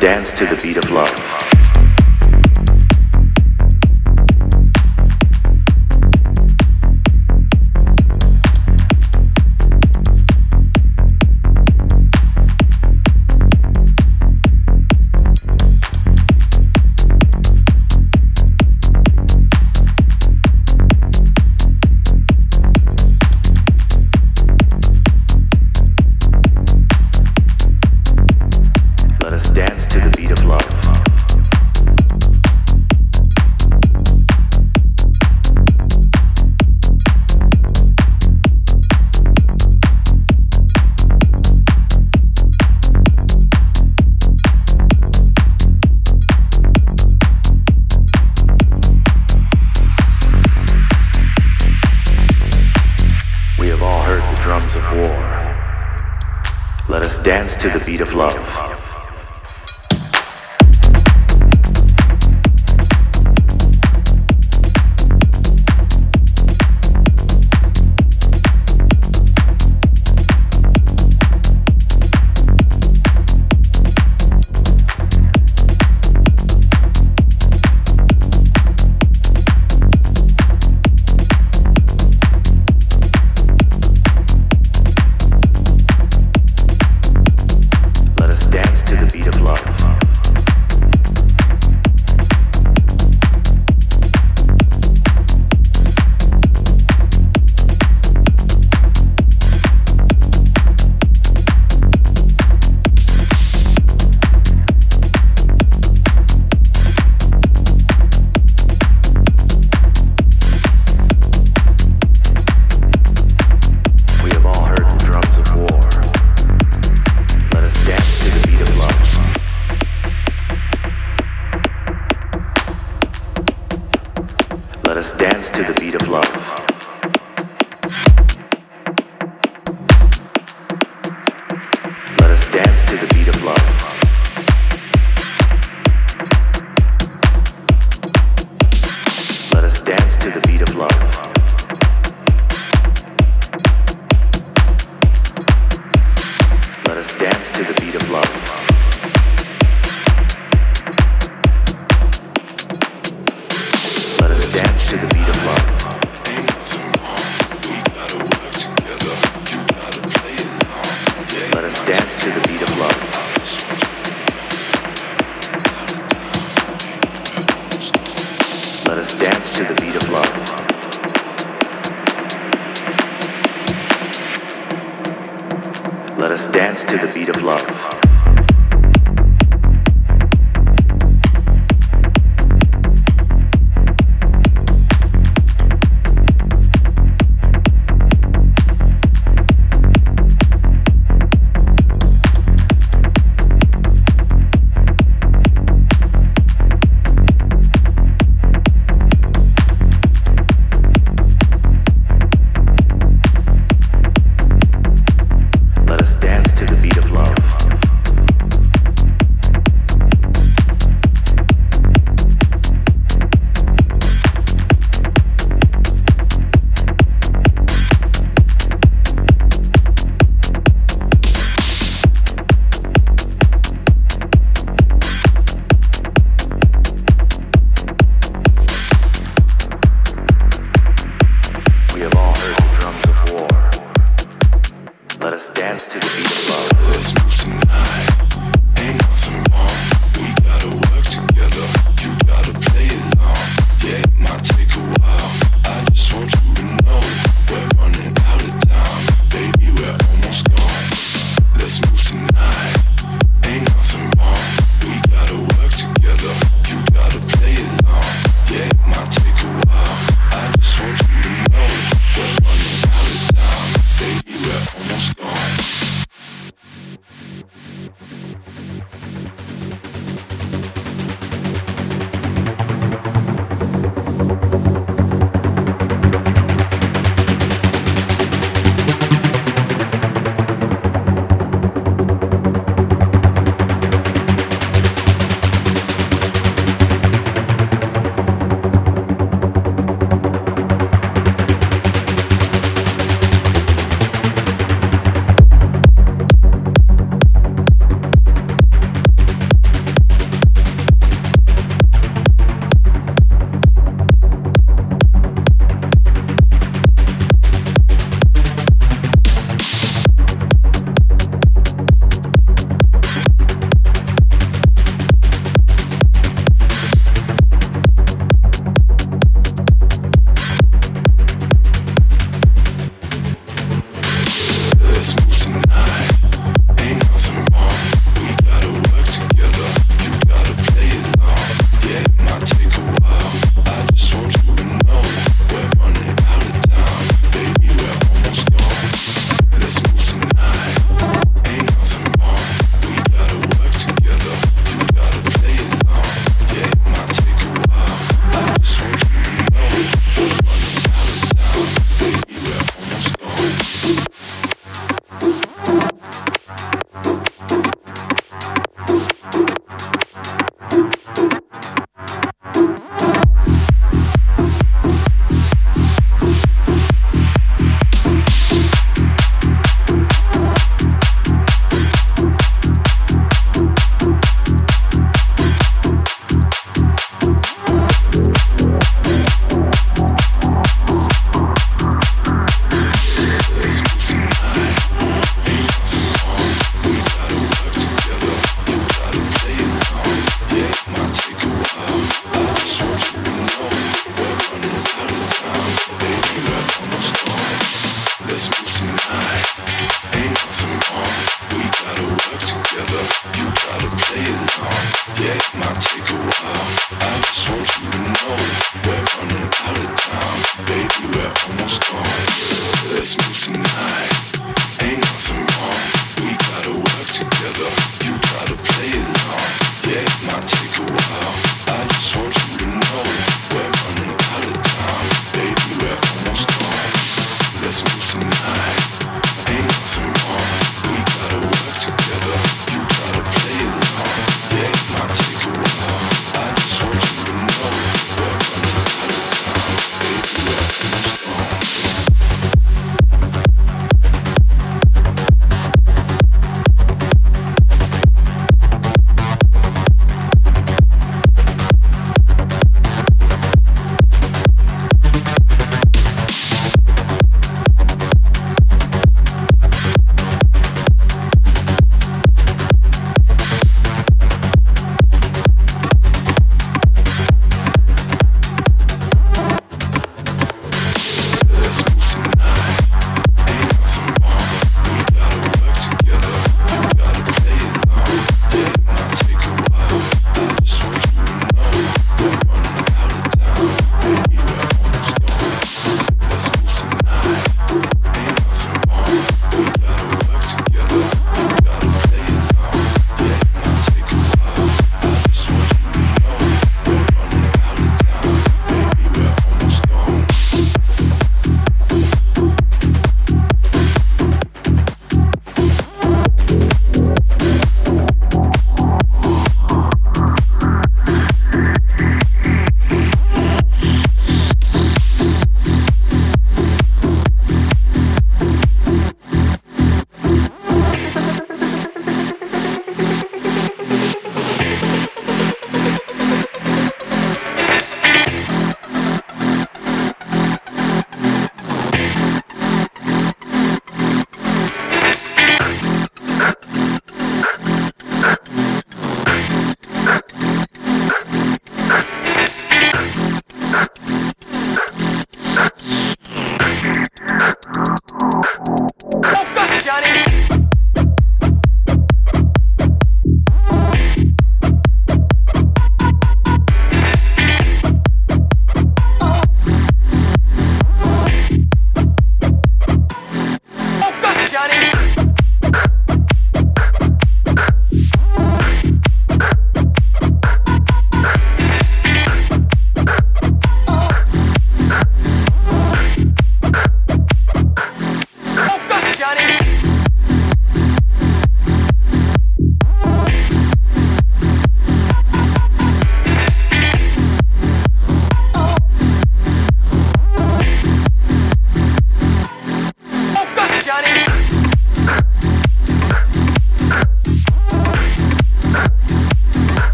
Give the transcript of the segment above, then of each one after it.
Dance to the beat of love.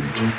Flashing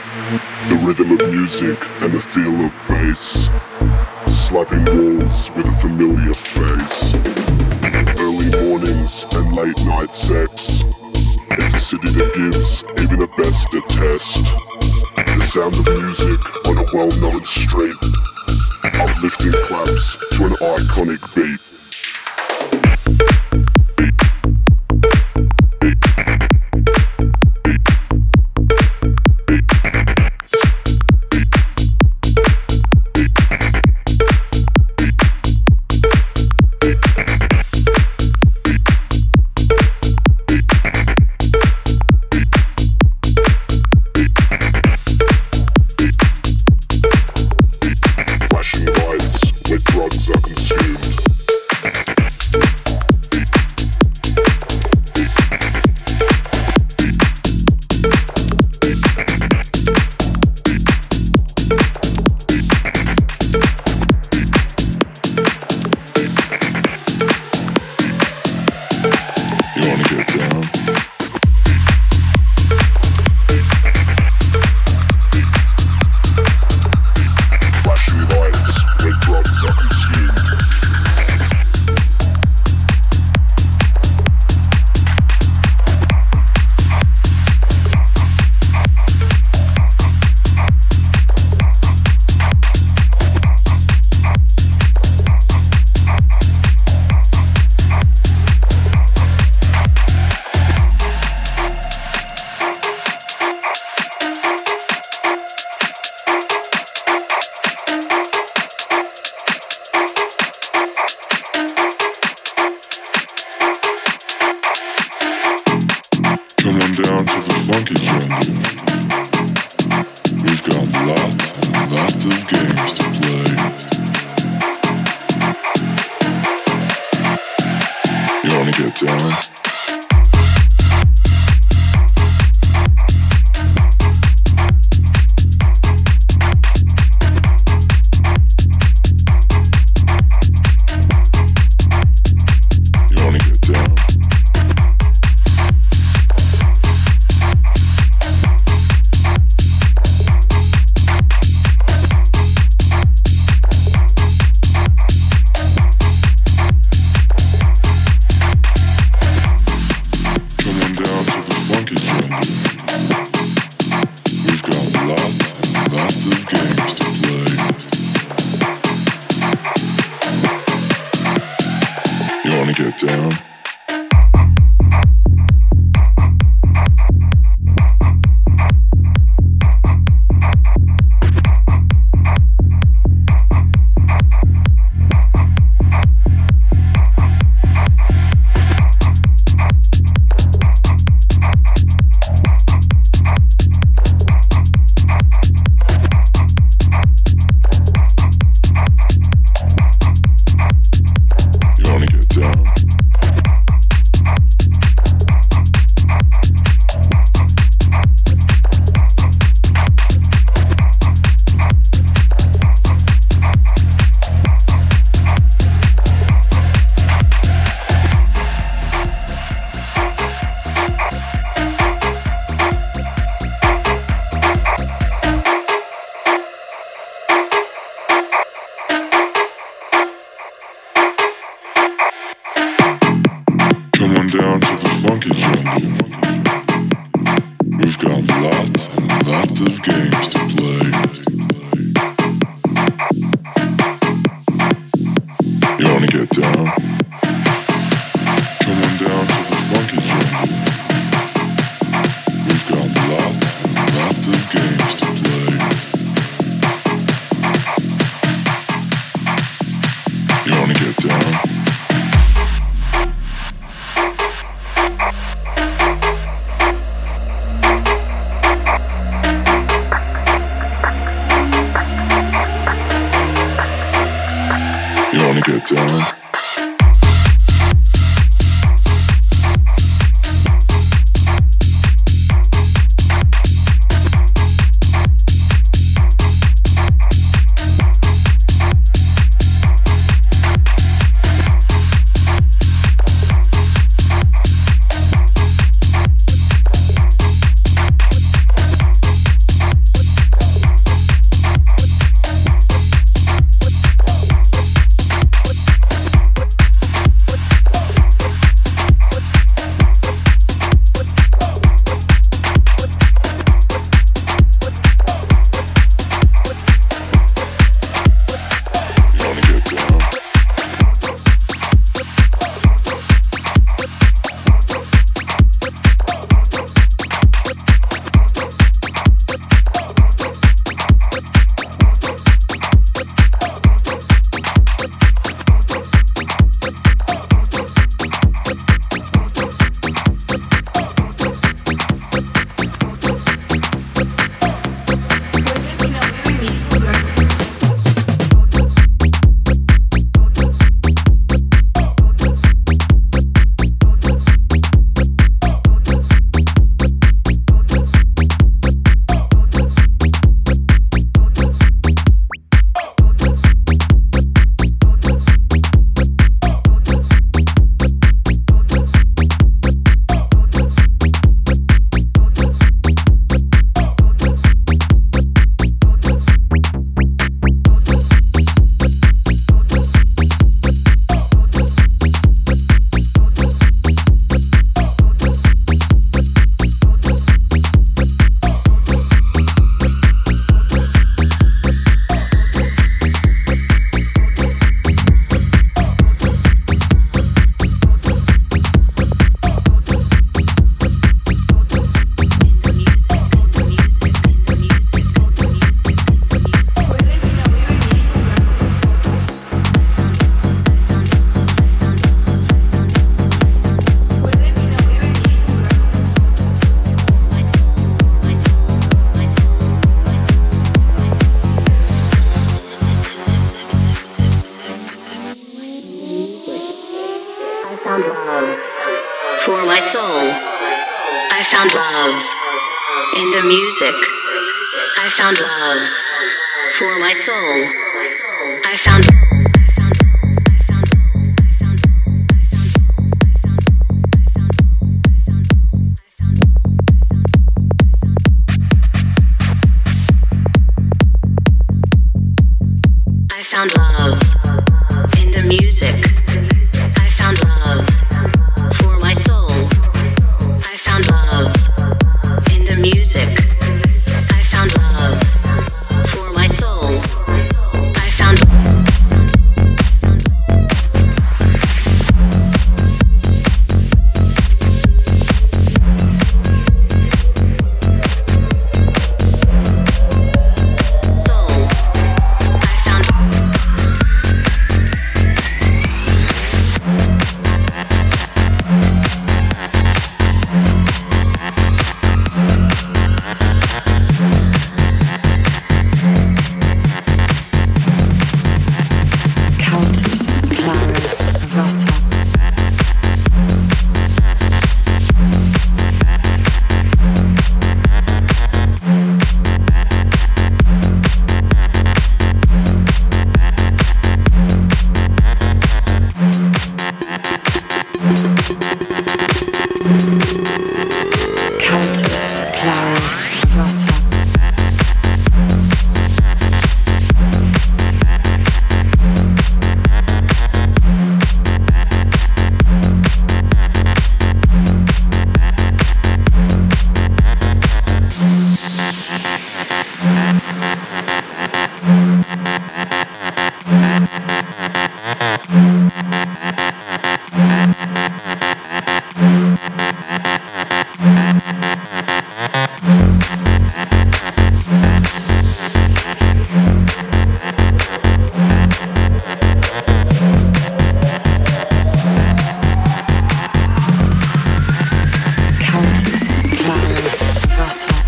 in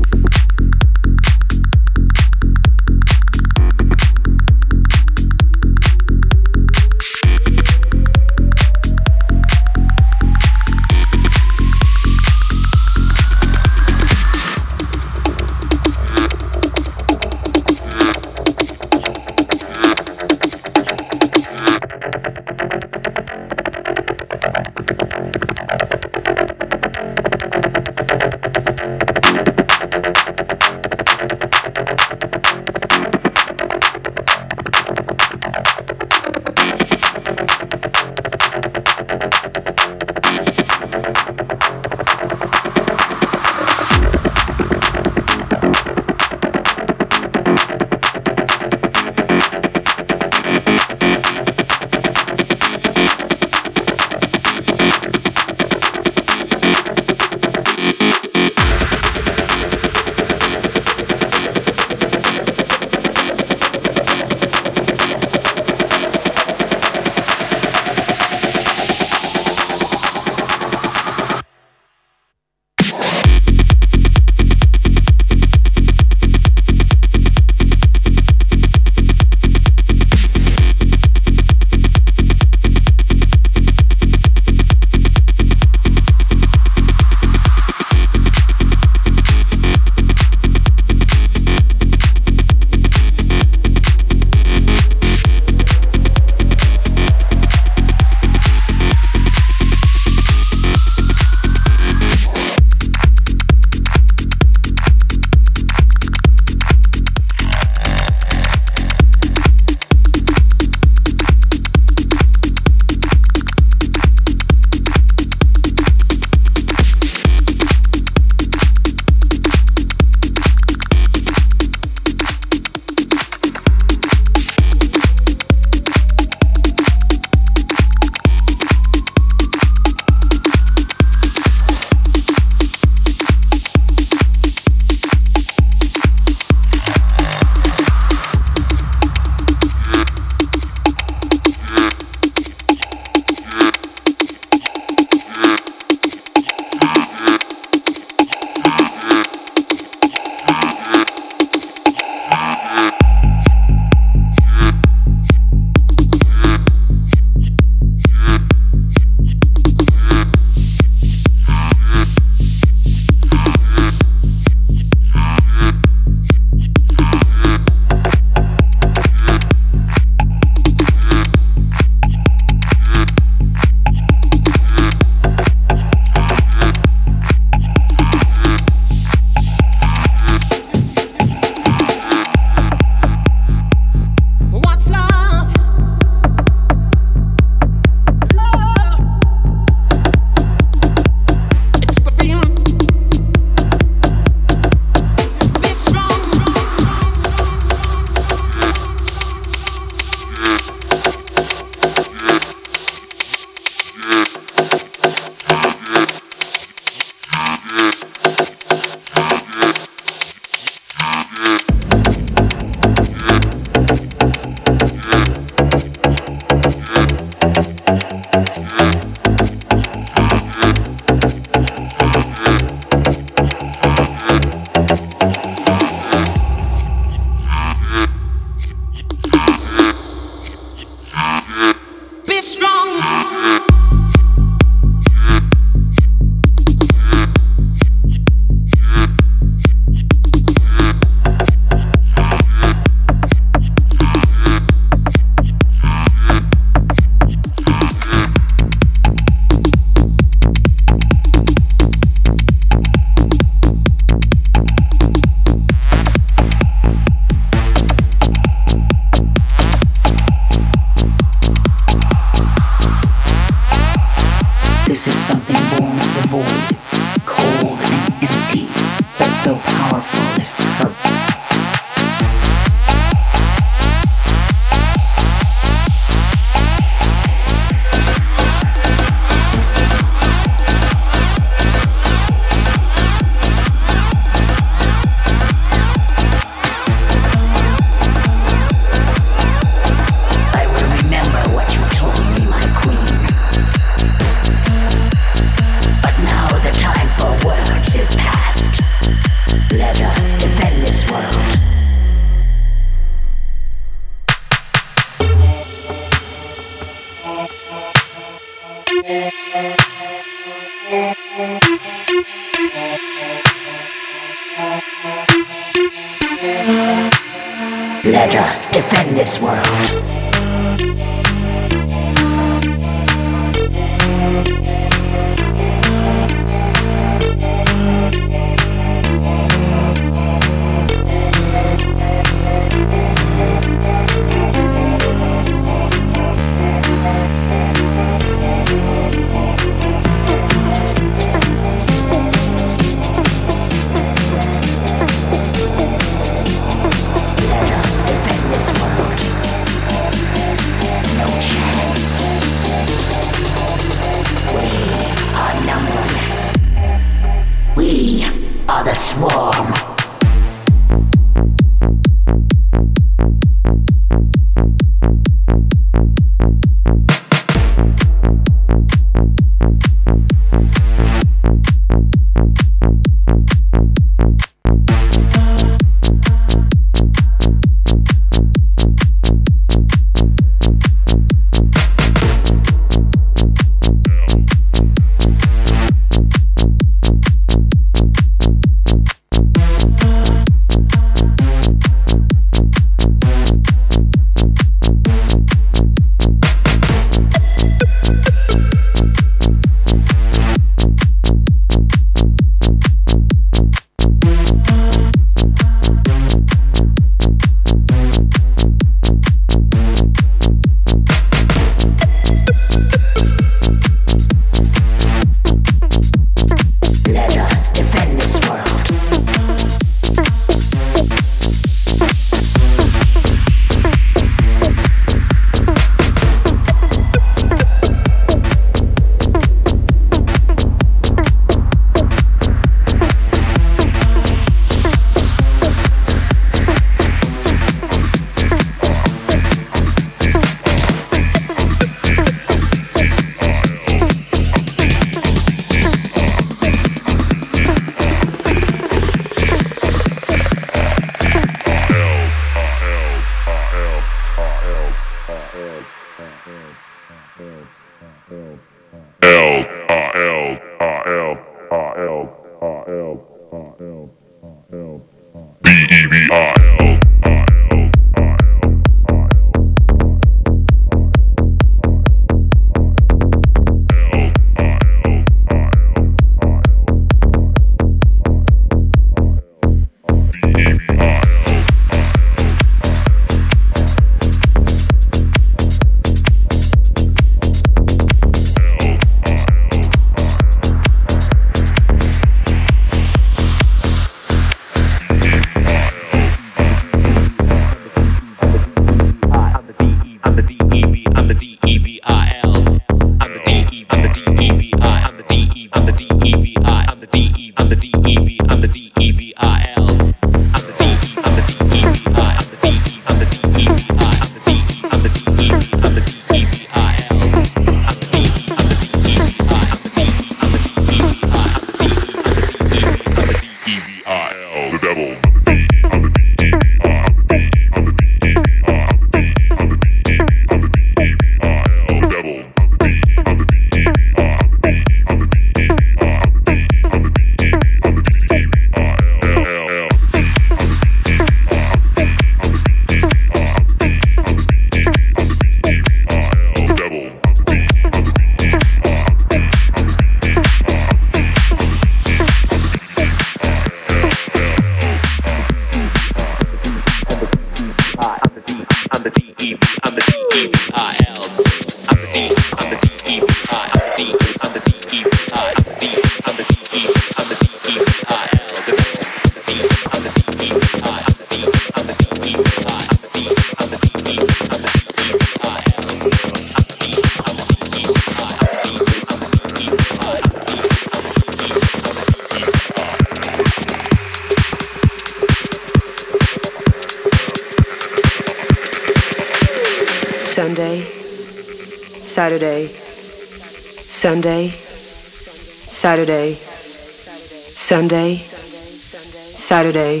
Sunday, Saturday,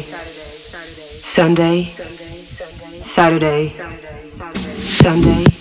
Sunday, Saturday, Sunday,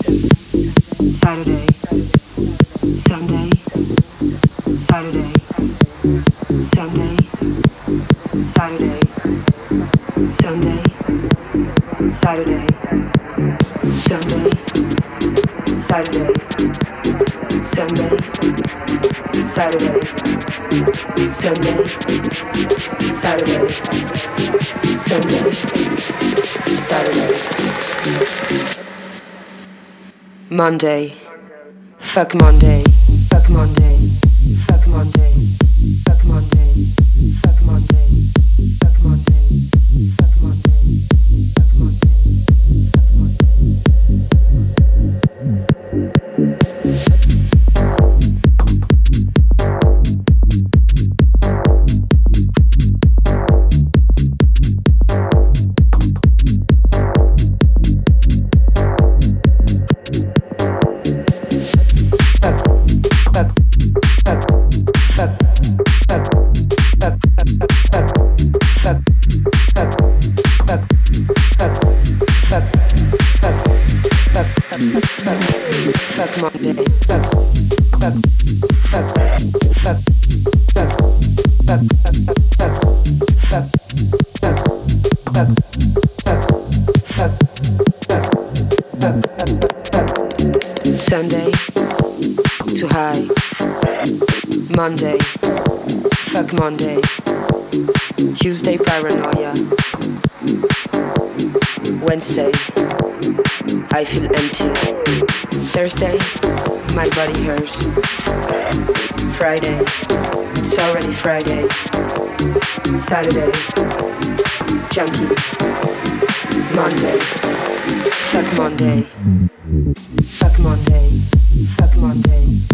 Monday. Fuck Monday. Fuck Monday. Wednesday, I feel empty. Thursday, my body hurts. Friday, it's already Friday. Saturday, junkie. Monday, fuck Monday. Fuck Monday, fuck Monday.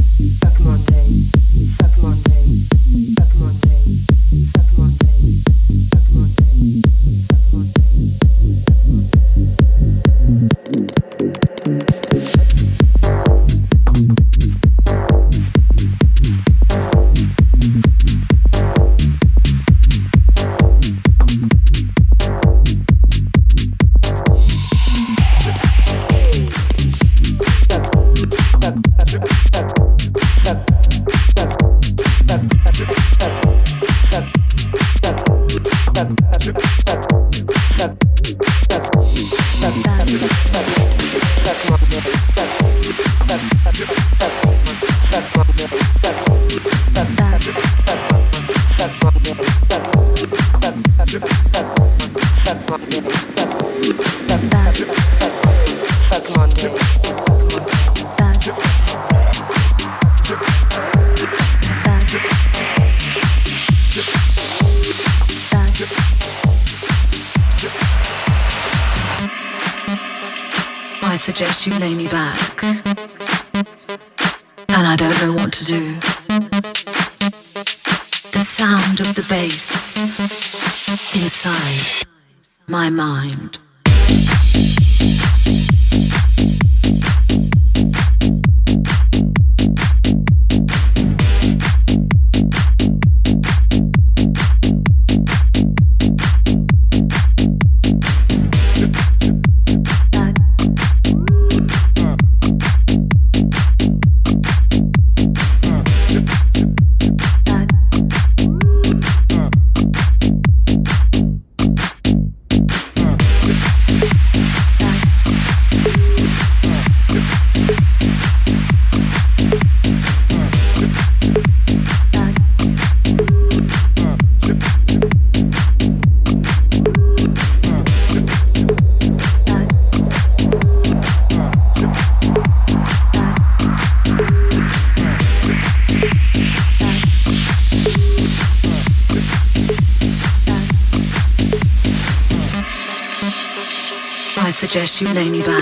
you name me back.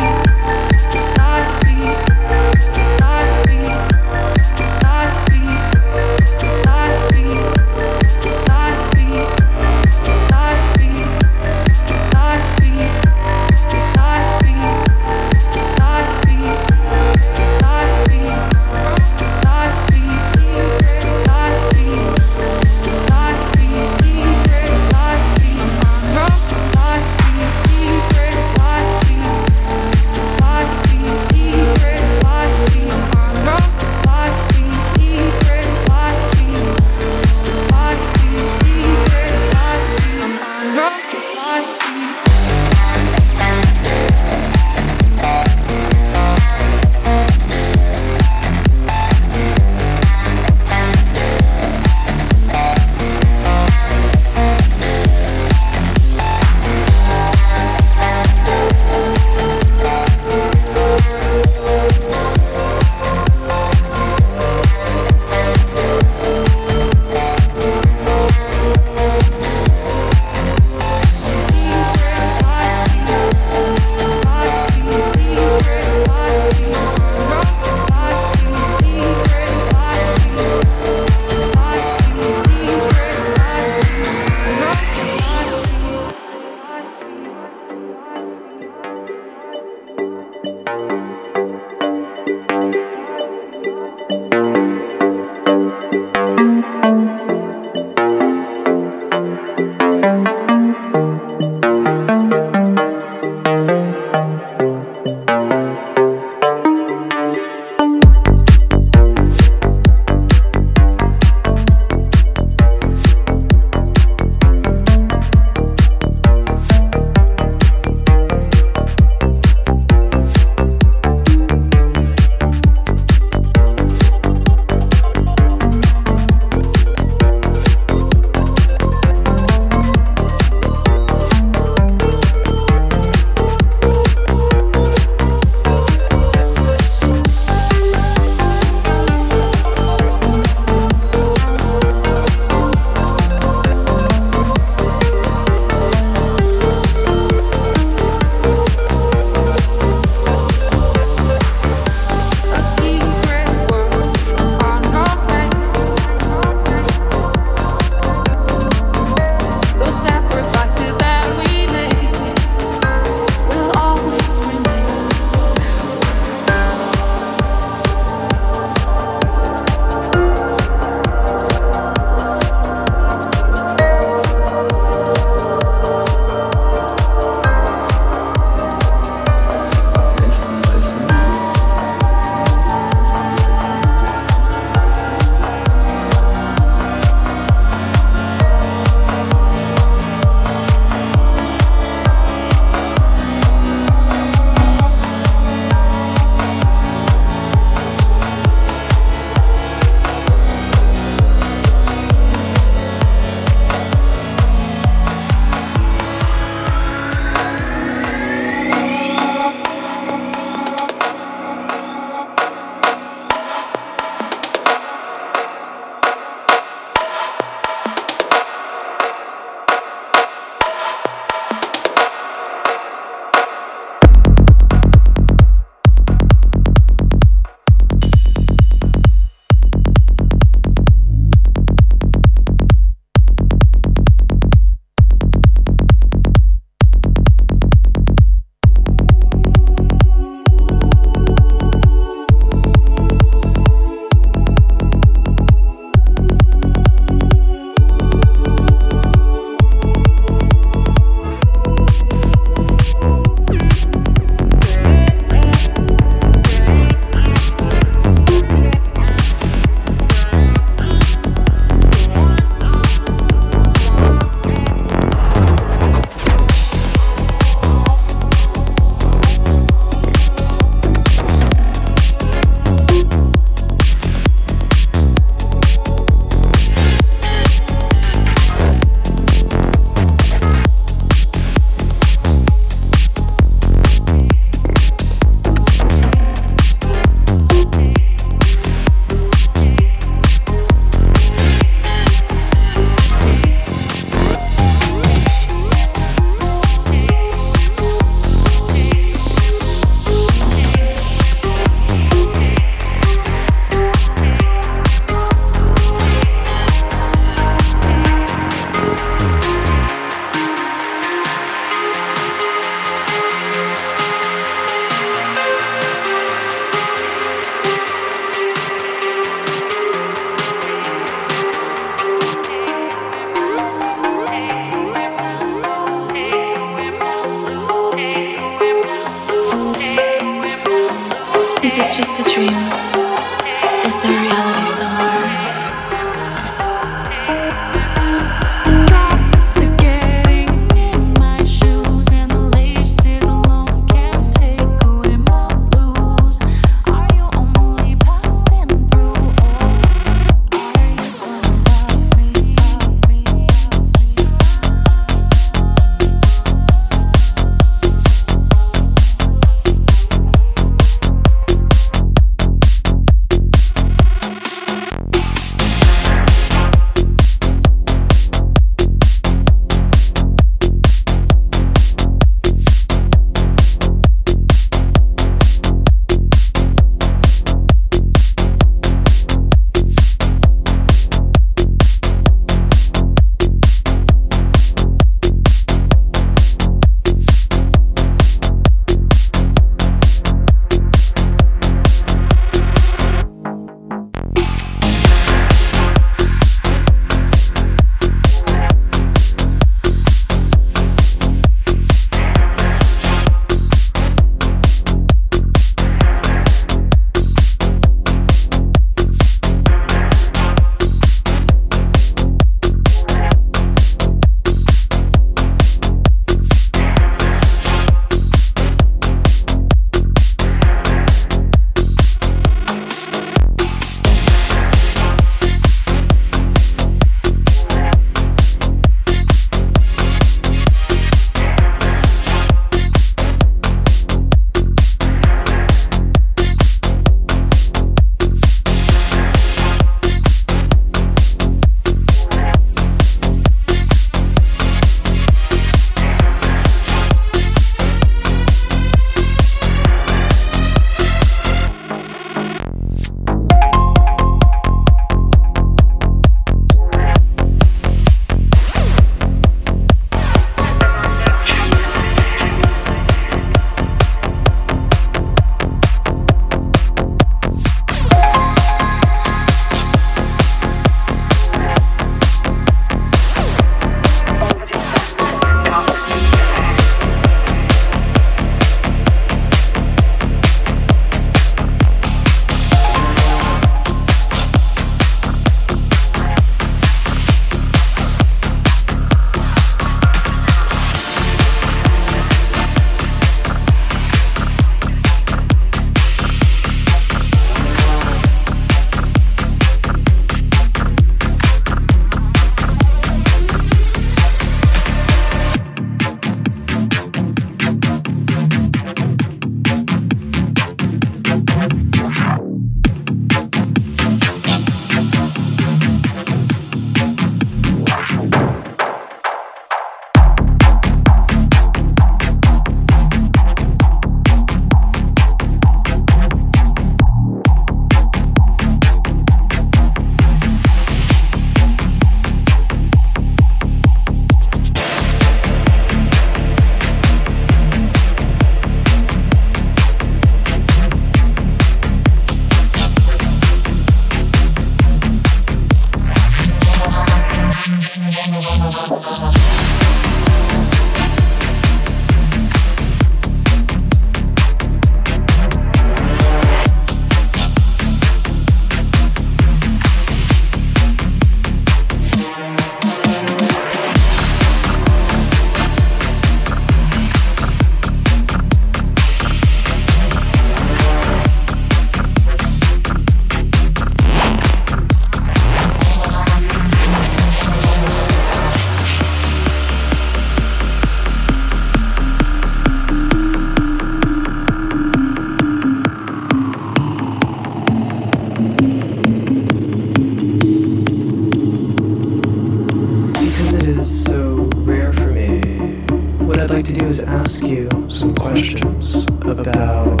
to do is ask you some questions about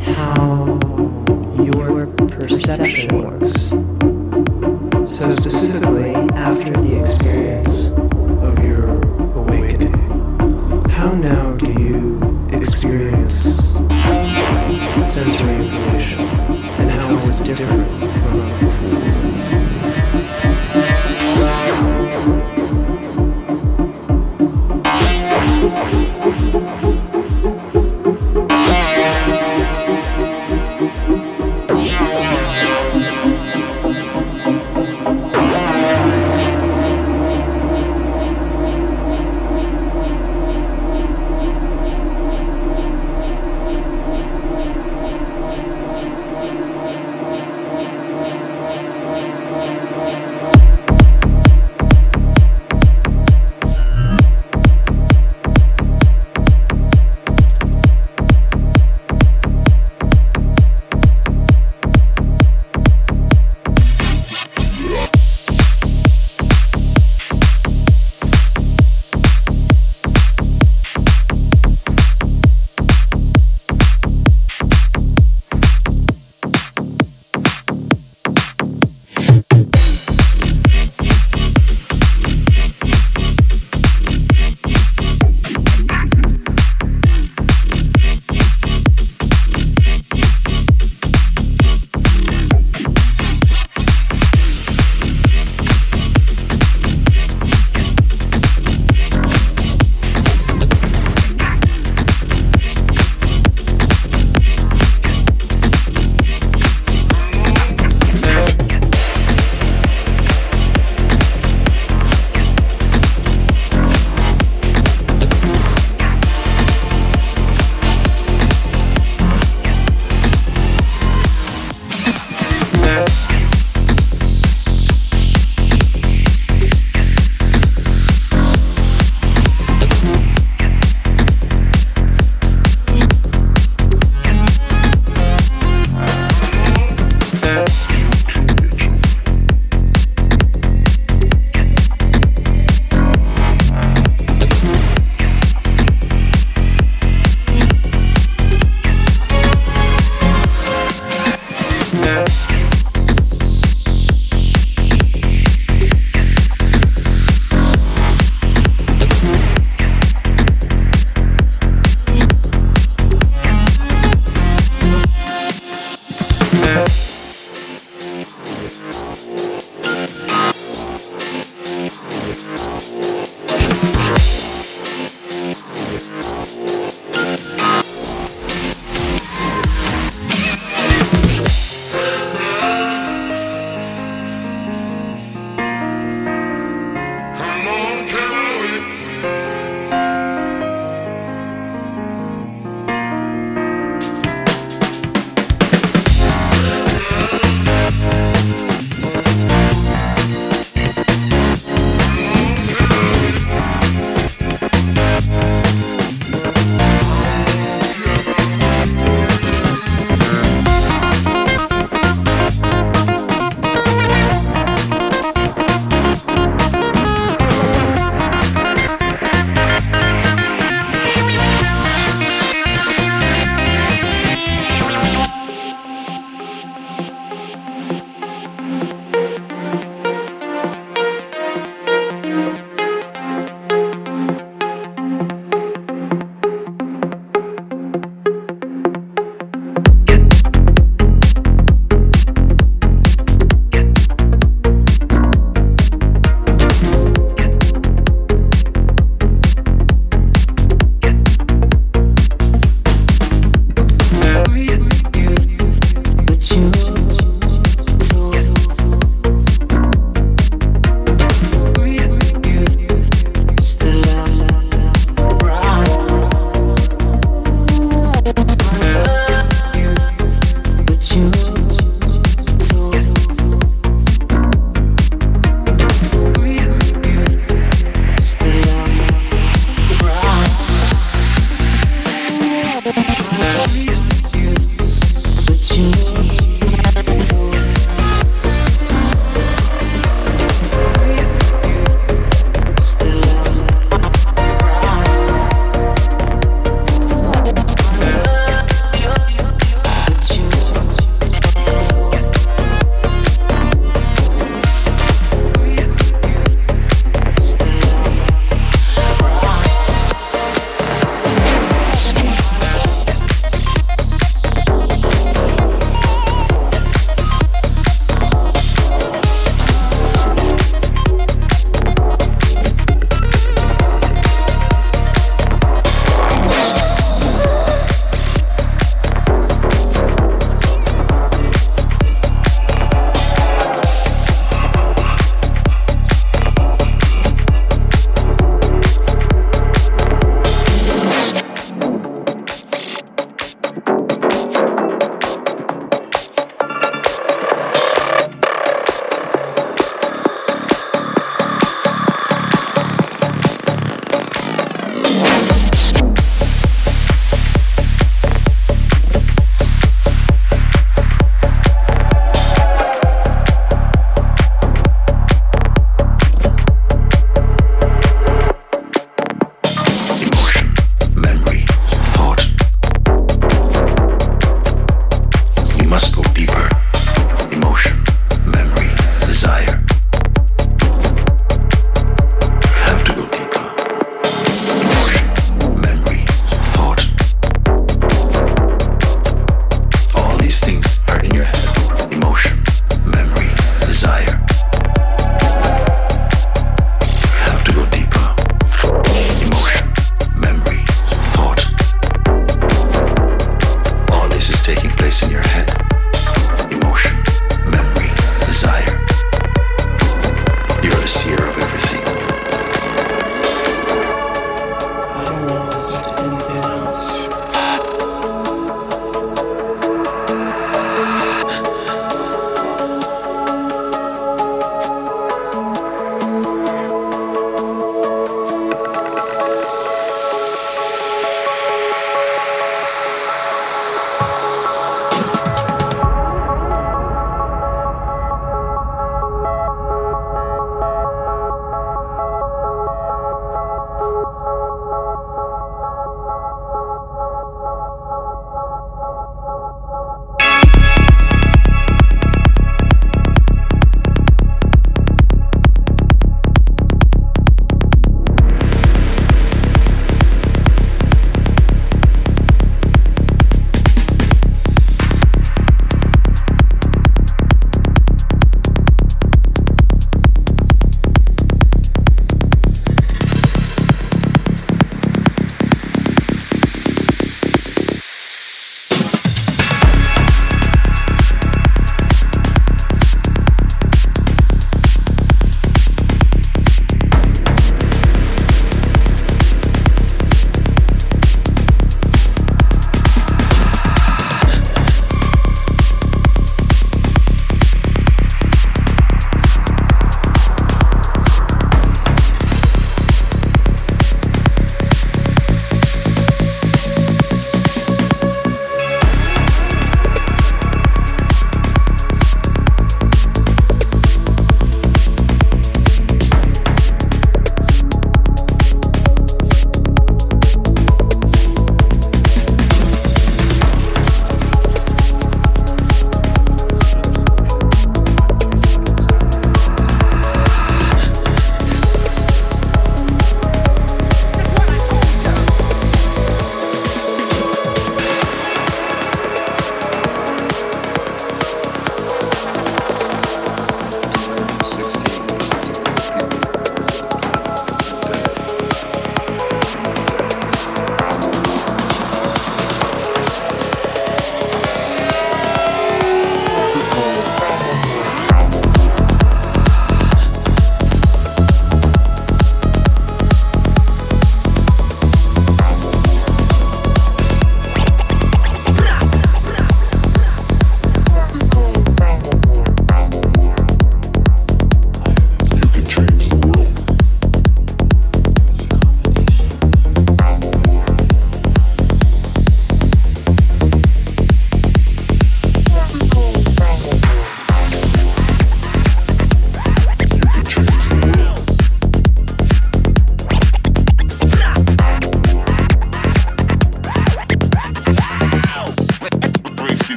how your perception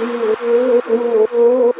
Thank you.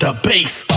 The bass